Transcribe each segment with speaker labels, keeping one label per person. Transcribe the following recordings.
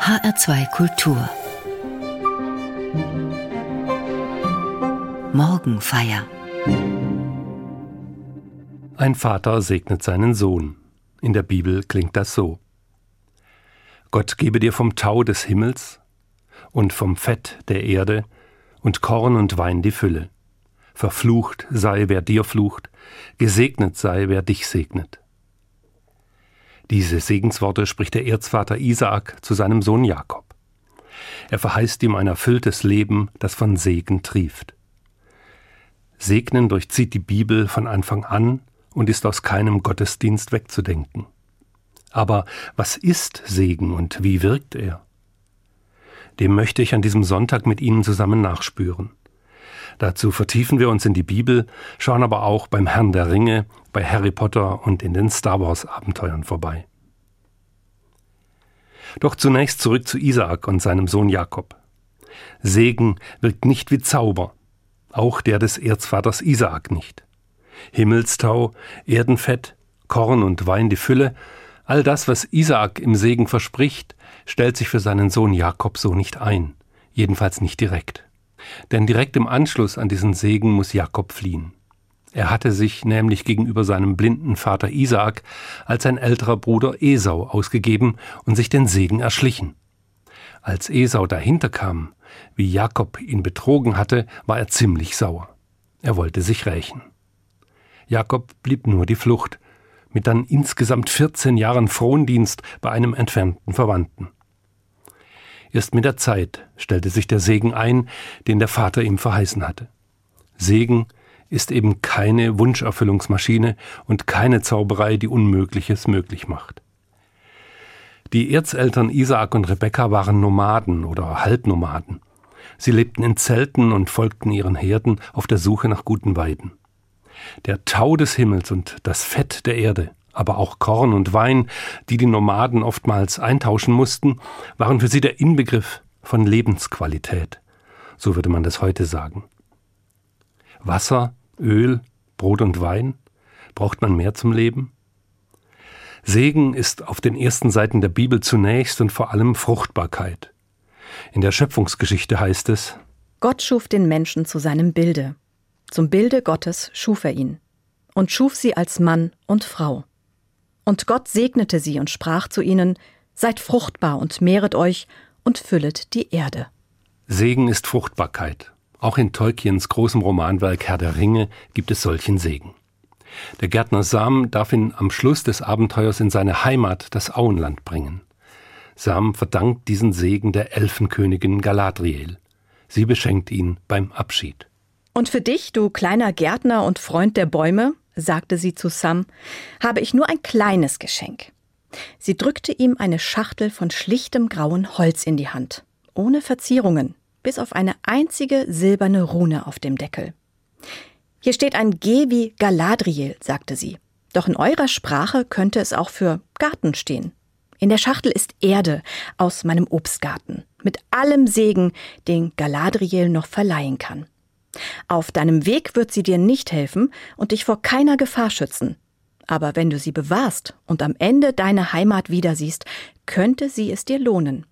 Speaker 1: HR2 Kultur Morgenfeier
Speaker 2: Ein Vater segnet seinen Sohn. In der Bibel klingt das so. Gott gebe dir vom Tau des Himmels und vom Fett der Erde und Korn und Wein die Fülle. Verflucht sei, wer dir flucht, gesegnet sei, wer dich segnet. Diese Segensworte spricht der Erzvater Isaak zu seinem Sohn Jakob. Er verheißt ihm ein erfülltes Leben, das von Segen trieft. Segnen durchzieht die Bibel von Anfang an und ist aus keinem Gottesdienst wegzudenken. Aber was ist Segen und wie wirkt er? Dem möchte ich an diesem Sonntag mit Ihnen zusammen nachspüren. Dazu vertiefen wir uns in die Bibel, schauen aber auch beim Herrn der Ringe, bei Harry Potter und in den Star Wars Abenteuern vorbei. Doch zunächst zurück zu Isaak und seinem Sohn Jakob. Segen wirkt nicht wie Zauber, auch der des Erzvaters Isaak nicht. Himmelstau, Erdenfett, Korn und Wein die Fülle, all das, was Isaak im Segen verspricht, stellt sich für seinen Sohn Jakob so nicht ein, jedenfalls nicht direkt. Denn direkt im Anschluss an diesen Segen muss Jakob fliehen. Er hatte sich nämlich gegenüber seinem blinden Vater Isaak als sein älterer Bruder Esau ausgegeben und sich den Segen erschlichen. Als Esau dahinter kam, wie Jakob ihn betrogen hatte, war er ziemlich sauer. Er wollte sich rächen. Jakob blieb nur die Flucht, mit dann insgesamt 14 Jahren Frondienst bei einem entfernten Verwandten. Erst mit der Zeit stellte sich der Segen ein, den der Vater ihm verheißen hatte. Segen ist eben keine Wunscherfüllungsmaschine und keine Zauberei, die Unmögliches möglich macht. Die Erzeltern Isaak und Rebekka waren Nomaden oder Halbnomaden. Sie lebten in Zelten und folgten ihren Herden auf der Suche nach guten Weiden. Der Tau des Himmels und das Fett der Erde, aber auch Korn und Wein, die die Nomaden oftmals eintauschen mussten, waren für sie der Inbegriff von Lebensqualität. So würde man das heute sagen. Wasser, Öl, Brot und Wein? Braucht man mehr zum Leben? Segen ist auf den ersten Seiten der Bibel zunächst und vor allem Fruchtbarkeit. In der Schöpfungsgeschichte heißt es
Speaker 3: Gott schuf den Menschen zu seinem Bilde. Zum Bilde Gottes schuf er ihn und schuf sie als Mann und Frau. Und Gott segnete sie und sprach zu ihnen, Seid fruchtbar und mehret euch und füllet die Erde.
Speaker 2: Segen ist Fruchtbarkeit. Auch in Tolkiens großem Romanwerk Herr der Ringe gibt es solchen Segen. Der Gärtner Sam darf ihn am Schluss des Abenteuers in seine Heimat, das Auenland, bringen. Sam verdankt diesen Segen der Elfenkönigin Galadriel. Sie beschenkt ihn beim Abschied.
Speaker 3: Und für dich, du kleiner Gärtner und Freund der Bäume, sagte sie zu Sam, habe ich nur ein kleines Geschenk. Sie drückte ihm eine Schachtel von schlichtem grauen Holz in die Hand, ohne Verzierungen, bis auf eine einzige silberne Rune auf dem Deckel. Hier steht ein G wie Galadriel, sagte sie. Doch in eurer Sprache könnte es auch für Garten stehen. In der Schachtel ist Erde aus meinem Obstgarten, mit allem Segen, den Galadriel noch verleihen kann. Auf deinem Weg wird sie dir nicht helfen und dich vor keiner Gefahr schützen. Aber wenn du sie bewahrst und am Ende deine Heimat wieder siehst, könnte sie es dir lohnen.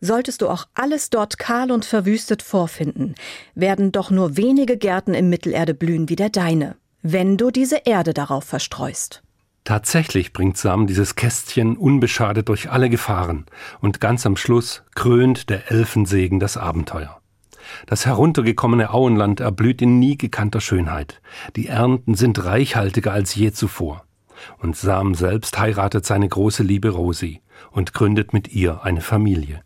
Speaker 3: Solltest du auch alles dort kahl und verwüstet vorfinden, werden doch nur wenige Gärten im Mittelerde blühen wie der deine, wenn du diese Erde darauf verstreust.
Speaker 2: Tatsächlich bringt Sam dieses Kästchen unbeschadet durch alle Gefahren, und ganz am Schluss krönt der Elfensegen das Abenteuer. Das heruntergekommene Auenland erblüht in nie gekannter Schönheit. Die Ernten sind reichhaltiger als je zuvor. Und Sam selbst heiratet seine große Liebe Rosi und gründet mit ihr eine Familie.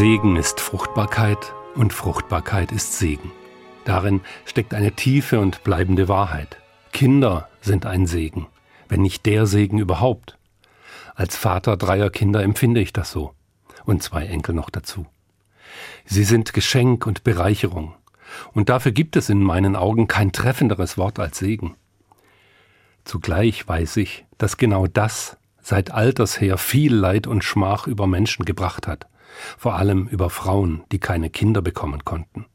Speaker 2: Segen ist Fruchtbarkeit und Fruchtbarkeit ist Segen. Darin steckt eine tiefe und bleibende Wahrheit. Kinder sind ein Segen, wenn nicht der Segen überhaupt. Als Vater dreier Kinder empfinde ich das so. Und zwei Enkel noch dazu. Sie sind Geschenk und Bereicherung. Und dafür gibt es in meinen Augen kein treffenderes Wort als Segen. Zugleich weiß ich, dass genau das seit alters her viel Leid und Schmach über Menschen gebracht hat, vor allem über Frauen, die keine Kinder bekommen konnten.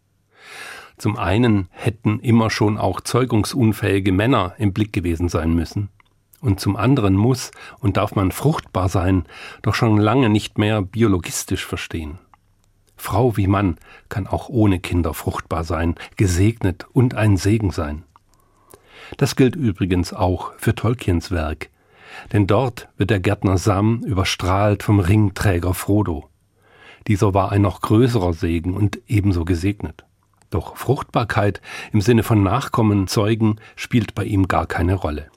Speaker 2: Zum einen hätten immer schon auch zeugungsunfähige Männer im Blick gewesen sein müssen, und zum anderen muss und darf man fruchtbar sein, doch schon lange nicht mehr biologistisch verstehen. Frau wie Mann kann auch ohne Kinder fruchtbar sein, gesegnet und ein Segen sein. Das gilt übrigens auch für Tolkiens Werk, denn dort wird der Gärtner Sam überstrahlt vom Ringträger Frodo. Dieser war ein noch größerer Segen und ebenso gesegnet. Doch Fruchtbarkeit im Sinne von Nachkommen, Zeugen spielt bei ihm gar keine Rolle.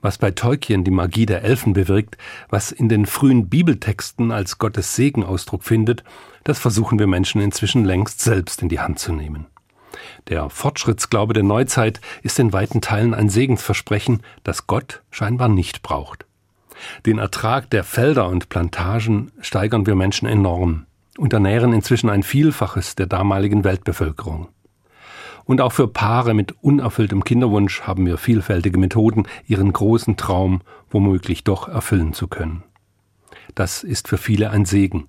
Speaker 2: Was bei Tolkien die Magie der Elfen bewirkt, was in den frühen Bibeltexten als Gottes Segen Ausdruck findet, das versuchen wir Menschen inzwischen längst selbst in die Hand zu nehmen. Der Fortschrittsglaube der Neuzeit ist in weiten Teilen ein Segensversprechen, das Gott scheinbar nicht braucht. Den Ertrag der Felder und Plantagen steigern wir Menschen enorm und ernähren inzwischen ein Vielfaches der damaligen Weltbevölkerung. Und auch für Paare mit unerfülltem Kinderwunsch haben wir vielfältige Methoden, ihren großen Traum womöglich doch erfüllen zu können. Das ist für viele ein Segen.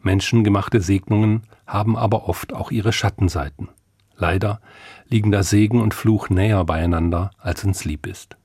Speaker 2: Menschengemachte Segnungen haben aber oft auch ihre Schattenseiten. Leider liegen da Segen und Fluch näher beieinander, als uns lieb ist.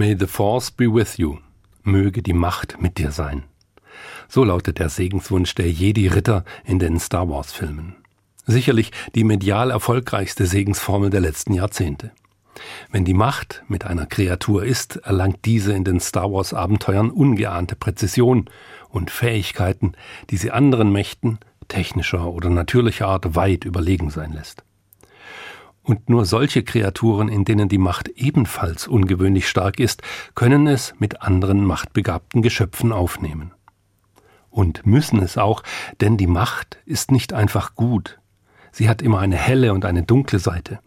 Speaker 2: May the Force be with you. Möge die Macht mit dir sein. So lautet der Segenswunsch der Jedi-Ritter in den Star Wars-Filmen. Sicherlich die medial erfolgreichste Segensformel der letzten Jahrzehnte. Wenn die Macht mit einer Kreatur ist, erlangt diese in den Star Wars-Abenteuern ungeahnte Präzision und Fähigkeiten, die sie anderen Mächten technischer oder natürlicher Art weit überlegen sein lässt. Und nur solche Kreaturen, in denen die Macht ebenfalls ungewöhnlich stark ist, können es mit anderen machtbegabten Geschöpfen aufnehmen. Und müssen es auch, denn die Macht ist nicht einfach gut. Sie hat immer eine helle und eine dunkle Seite.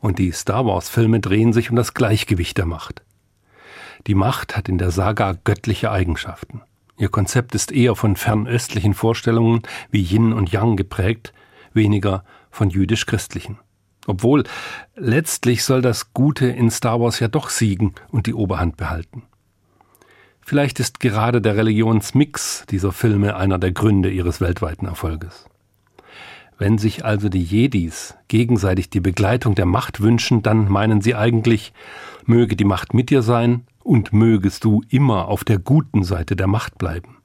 Speaker 2: Und die Star Wars-Filme drehen sich um das Gleichgewicht der Macht. Die Macht hat in der Saga göttliche Eigenschaften. Ihr Konzept ist eher von fernöstlichen Vorstellungen wie Yin und Yang geprägt, weniger von jüdisch-christlichen. Obwohl letztlich soll das Gute in Star Wars ja doch siegen und die Oberhand behalten. Vielleicht ist gerade der Religionsmix dieser Filme einer der Gründe ihres weltweiten Erfolges. Wenn sich also die Jedis gegenseitig die Begleitung der Macht wünschen, dann meinen sie eigentlich, möge die Macht mit dir sein und mögest du immer auf der guten Seite der Macht bleiben.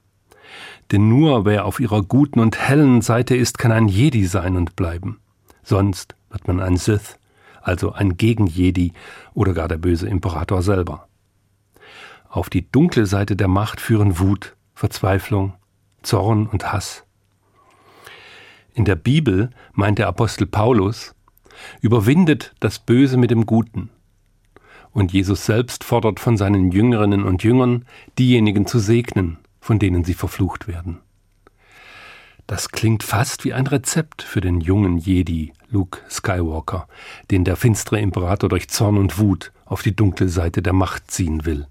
Speaker 2: Denn nur wer auf ihrer guten und hellen Seite ist, kann ein Jedi sein und bleiben. Sonst wird man ein Sith, also ein Gegen-Jedi oder gar der böse Imperator selber. Auf die dunkle Seite der Macht führen Wut, Verzweiflung, Zorn und Hass. In der Bibel meint der Apostel Paulus, überwindet das Böse mit dem Guten. Und Jesus selbst fordert von seinen Jüngerinnen und Jüngern, diejenigen zu segnen, von denen sie verflucht werden. Das klingt fast wie ein Rezept für den jungen Jedi, Luke Skywalker, den der finstere Imperator durch Zorn und Wut auf die dunkle Seite der Macht ziehen will.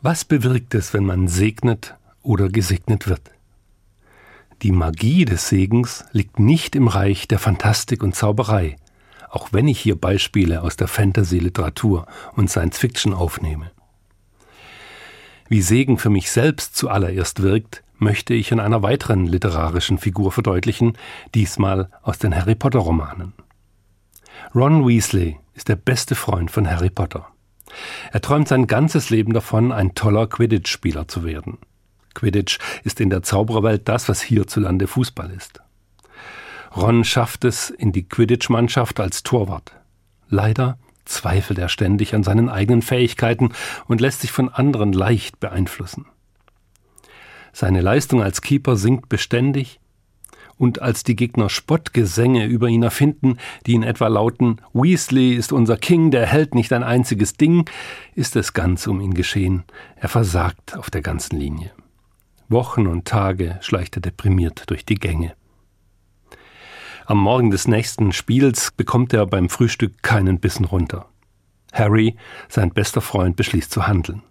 Speaker 2: Was bewirkt es, wenn man segnet oder gesegnet wird? Die Magie des Segens liegt nicht im Reich der Fantastik und Zauberei, auch wenn ich hier Beispiele aus der Fantasy-Literatur und Science-Fiction aufnehme. Wie Segen für mich selbst zuallererst wirkt, möchte ich in einer weiteren literarischen Figur verdeutlichen, diesmal aus den Harry Potter-Romanen. Ron Weasley ist der beste Freund von Harry Potter. Er träumt sein ganzes Leben davon, ein toller Quidditch-Spieler zu werden. Quidditch ist in der Zaubererwelt das, was hierzulande Fußball ist. Ron schafft es in die Quidditch-Mannschaft als Torwart. Leider zweifelt er ständig an seinen eigenen Fähigkeiten und lässt sich von anderen leicht beeinflussen. Seine Leistung als Keeper sinkt beständig, und als die Gegner Spottgesänge über ihn erfinden, die in etwa lauten Weasley ist unser King, der hält nicht ein einziges Ding, ist es ganz um ihn geschehen. Er versagt auf der ganzen Linie. Wochen und Tage schleicht er deprimiert durch die Gänge. Am Morgen des nächsten Spiels bekommt er beim Frühstück keinen Bissen runter. Harry, sein bester Freund, beschließt zu handeln.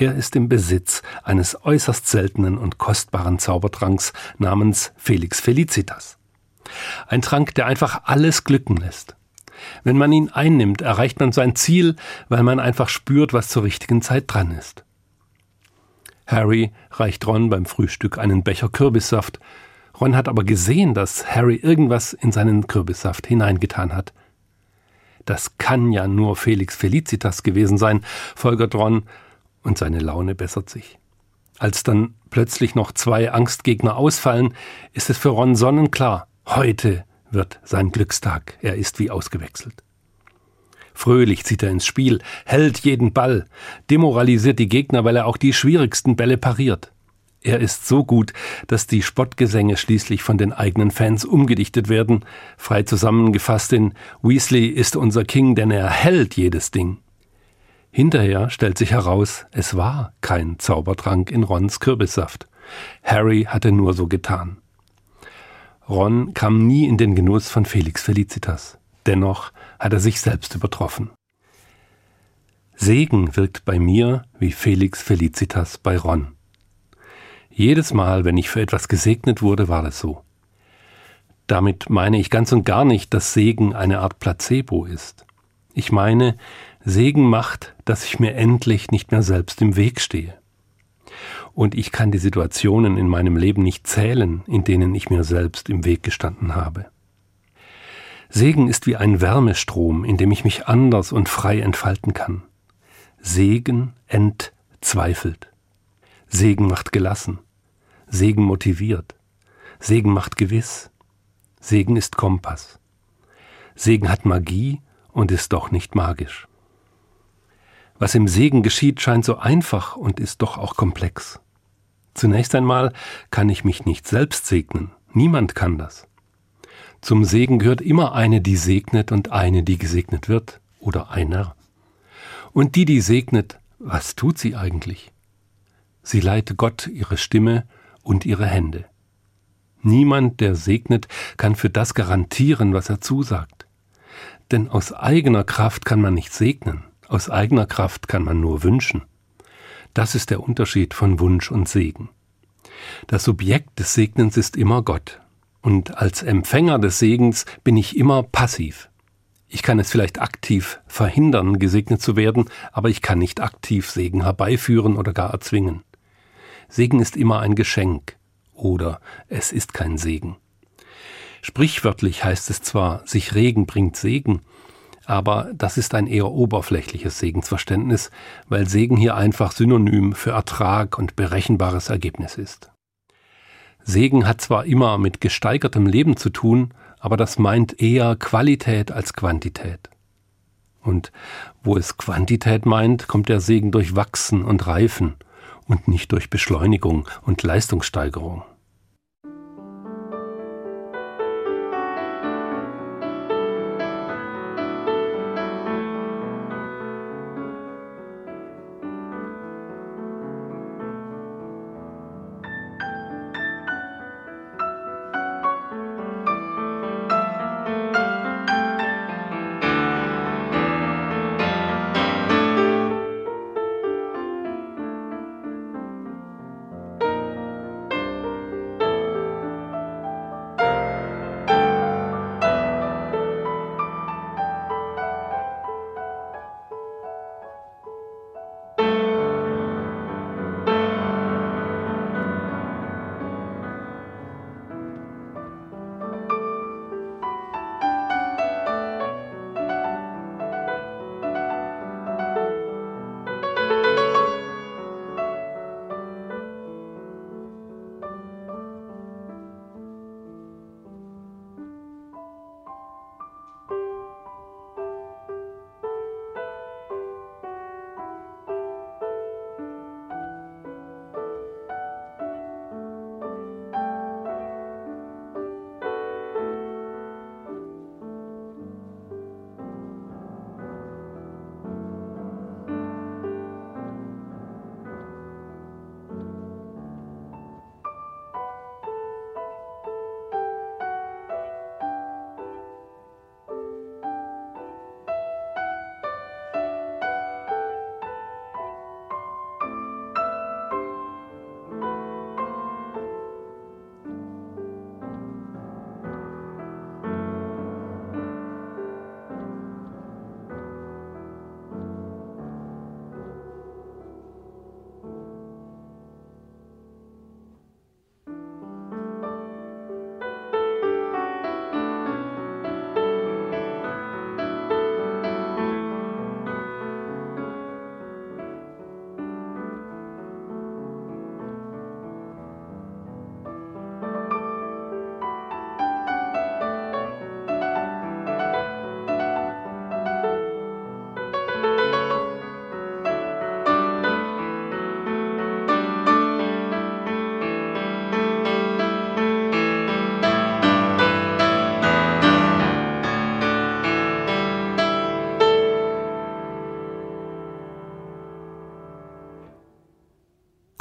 Speaker 2: Er ist im Besitz eines äußerst seltenen und kostbaren Zaubertranks namens Felix Felicitas. Ein Trank, der einfach alles glücken lässt. Wenn man ihn einnimmt, erreicht man sein Ziel, weil man einfach spürt, was zur richtigen Zeit dran ist. Harry reicht Ron beim Frühstück einen Becher Kürbissaft. Ron hat aber gesehen, dass Harry irgendwas in seinen Kürbissaft hineingetan hat. Das kann ja nur Felix Felicitas gewesen sein, folgert Ron und seine Laune bessert sich. Als dann plötzlich noch zwei Angstgegner ausfallen, ist es für Ron sonnenklar. Heute wird sein Glückstag. Er ist wie ausgewechselt. Fröhlich zieht er ins Spiel, hält jeden Ball, demoralisiert die Gegner, weil er auch die schwierigsten Bälle pariert. Er ist so gut, dass die Spottgesänge schließlich von den eigenen Fans umgedichtet werden, frei zusammengefasst in Weasley ist unser King, denn er hält jedes Ding. Hinterher stellt sich heraus, es war kein Zaubertrank in Rons Kürbissaft. Harry hatte nur so getan. Ron kam nie in den Genuss von Felix Felicitas. Dennoch hat er sich selbst übertroffen. Segen wirkt bei mir wie Felix Felicitas bei Ron. Jedes Mal, wenn ich für etwas gesegnet wurde, war das so. Damit meine ich ganz und gar nicht, dass Segen eine Art Placebo ist. Ich meine, Segen macht, dass ich mir endlich nicht mehr selbst im Weg stehe. Und ich kann die Situationen in meinem Leben nicht zählen, in denen ich mir selbst im Weg gestanden habe. Segen ist wie ein Wärmestrom, in dem ich mich anders und frei entfalten kann. Segen entzweifelt. Segen macht gelassen. Segen motiviert. Segen macht gewiss. Segen ist Kompass. Segen hat Magie und ist doch nicht magisch. Was im Segen geschieht, scheint so einfach und ist doch auch komplex. Zunächst einmal kann ich mich nicht selbst segnen. Niemand kann das. Zum Segen gehört immer eine, die segnet und eine, die gesegnet wird oder einer. Und die, die segnet, was tut sie eigentlich? Sie leitet Gott ihre Stimme und ihre Hände. Niemand, der segnet, kann für das garantieren, was er zusagt. Denn aus eigener Kraft kann man nicht segnen, aus eigener Kraft kann man nur wünschen. Das ist der Unterschied von Wunsch und Segen. Das Subjekt des Segnens ist immer Gott, und als Empfänger des Segens bin ich immer passiv. Ich kann es vielleicht aktiv verhindern, gesegnet zu werden, aber ich kann nicht aktiv Segen herbeiführen oder gar erzwingen. Segen ist immer ein Geschenk oder es ist kein Segen. Sprichwörtlich heißt es zwar, sich Regen bringt Segen, aber das ist ein eher oberflächliches Segensverständnis, weil Segen hier einfach synonym für Ertrag und berechenbares Ergebnis ist. Segen hat zwar immer mit gesteigertem Leben zu tun, aber das meint eher Qualität als Quantität. Und wo es Quantität meint, kommt der Segen durch Wachsen und Reifen und nicht durch Beschleunigung und Leistungssteigerung.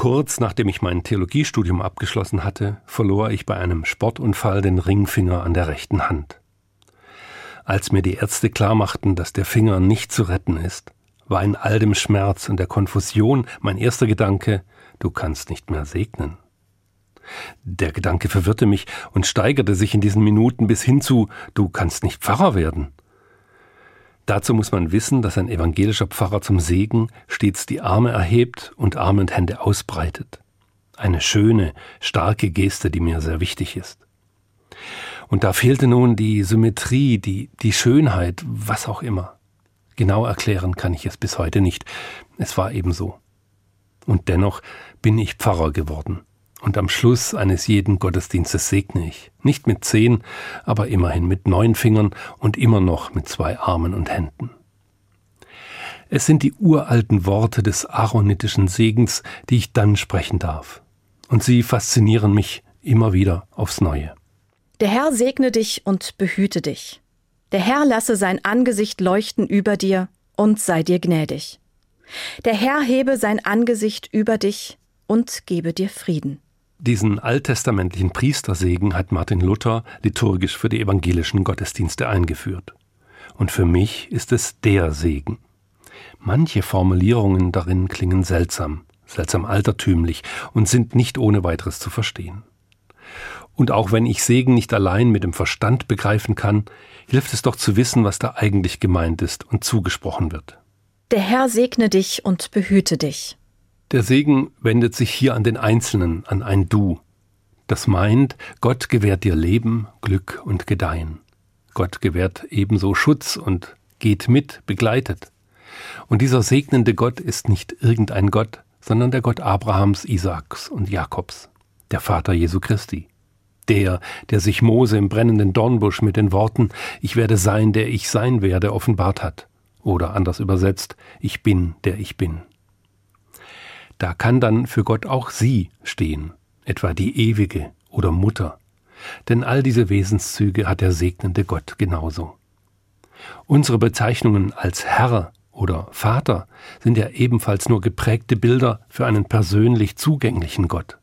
Speaker 2: Kurz nachdem ich mein Theologiestudium abgeschlossen hatte, verlor ich bei einem Sportunfall den Ringfinger an der rechten Hand. Als mir die Ärzte klarmachten, dass der Finger nicht zu retten ist, war in all dem Schmerz und der Konfusion mein erster Gedanke, du kannst nicht mehr segnen. Der Gedanke verwirrte mich und steigerte sich in diesen Minuten bis hin zu, du kannst nicht Pfarrer werden. Dazu muss man wissen, dass ein evangelischer Pfarrer zum Segen stets die Arme erhebt und Arme und Hände ausbreitet. Eine schöne, starke Geste, die mir sehr wichtig ist. Und da fehlte nun die Symmetrie, die, die Schönheit, was auch immer. Genau erklären kann ich es bis heute nicht. Es war eben so. Und dennoch bin ich Pfarrer geworden. Und am Schluss eines jeden Gottesdienstes segne ich. Nicht mit zehn, aber immerhin mit neun Fingern und immer noch mit zwei Armen und Händen. Es sind die uralten Worte des aaronitischen Segens, die ich dann sprechen darf. Und sie faszinieren mich immer wieder aufs Neue.
Speaker 3: Der Herr segne dich und behüte dich. Der Herr lasse sein Angesicht leuchten über dir und sei dir gnädig. Der Herr hebe sein Angesicht über dich und gebe dir Frieden.
Speaker 2: Diesen alttestamentlichen Priestersegen hat Martin Luther liturgisch für die evangelischen Gottesdienste eingeführt. Und für mich ist es der Segen. Manche Formulierungen darin klingen seltsam, seltsam altertümlich und sind nicht ohne weiteres zu verstehen. Und auch wenn ich Segen nicht allein mit dem Verstand begreifen kann, hilft es doch zu wissen, was da eigentlich gemeint ist und zugesprochen wird.
Speaker 3: Der Herr segne dich und behüte dich.
Speaker 2: Der Segen wendet sich hier an den Einzelnen, an ein Du. Das meint, Gott gewährt dir Leben, Glück und Gedeihen. Gott gewährt ebenso Schutz und geht mit, begleitet. Und dieser segnende Gott ist nicht irgendein Gott, sondern der Gott Abrahams, Isaaks und Jakobs, der Vater Jesu Christi. Der, der sich Mose im brennenden Dornbusch mit den Worten Ich werde sein, der ich sein werde, offenbart hat. Oder anders übersetzt, ich bin, der ich bin. Da kann dann für Gott auch sie stehen, etwa die ewige oder Mutter. Denn all diese Wesenszüge hat der segnende Gott genauso. Unsere Bezeichnungen als Herr oder Vater sind ja ebenfalls nur geprägte Bilder für einen persönlich zugänglichen Gott.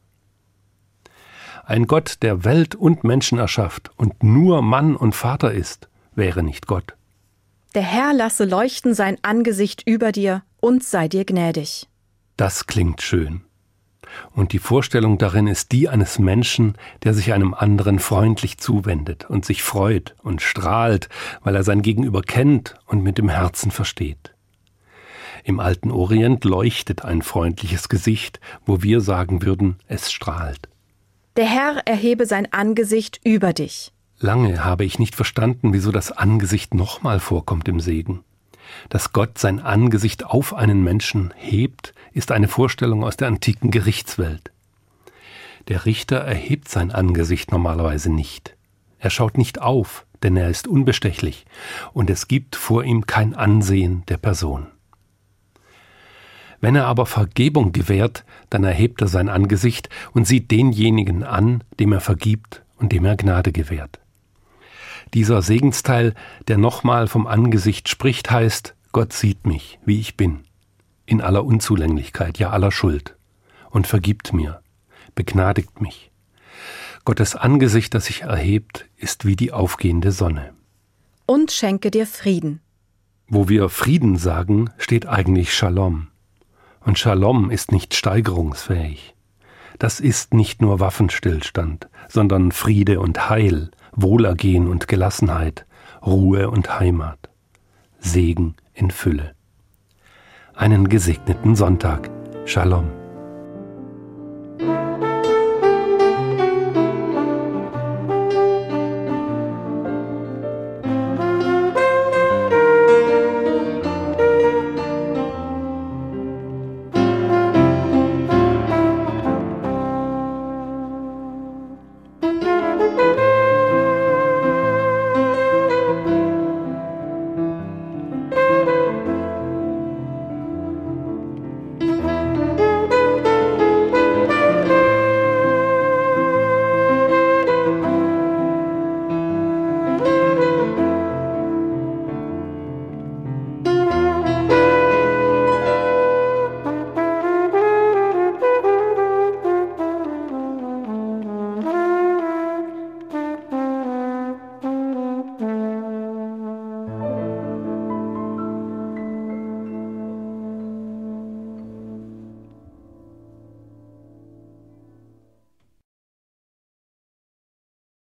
Speaker 2: Ein Gott, der Welt und Menschen erschafft und nur Mann und Vater ist, wäre nicht Gott.
Speaker 3: Der Herr lasse leuchten sein Angesicht über dir und sei dir gnädig.
Speaker 2: Das klingt schön. Und die Vorstellung darin ist die eines Menschen, der sich einem anderen freundlich zuwendet und sich freut und strahlt, weil er sein Gegenüber kennt und mit dem Herzen versteht. Im alten Orient leuchtet ein freundliches Gesicht, wo wir sagen würden, es strahlt.
Speaker 3: Der Herr erhebe sein Angesicht über dich.
Speaker 2: Lange habe ich nicht verstanden, wieso das Angesicht nochmal vorkommt im Segen. Dass Gott sein Angesicht auf einen Menschen hebt, ist eine Vorstellung aus der antiken Gerichtswelt. Der Richter erhebt sein Angesicht normalerweise nicht. Er schaut nicht auf, denn er ist unbestechlich, und es gibt vor ihm kein Ansehen der Person. Wenn er aber Vergebung gewährt, dann erhebt er sein Angesicht und sieht denjenigen an, dem er vergibt und dem er Gnade gewährt. Dieser Segensteil, der nochmal vom Angesicht spricht, heißt, Gott sieht mich, wie ich bin, in aller Unzulänglichkeit, ja aller Schuld, und vergibt mir, begnadigt mich. Gottes Angesicht, das sich erhebt, ist wie die aufgehende Sonne.
Speaker 3: Und schenke dir Frieden.
Speaker 2: Wo wir Frieden sagen, steht eigentlich Shalom. Und Shalom ist nicht steigerungsfähig. Das ist nicht nur Waffenstillstand, sondern Friede und Heil, Wohlergehen und Gelassenheit, Ruhe und Heimat, Segen in Fülle. Einen gesegneten Sonntag. Shalom.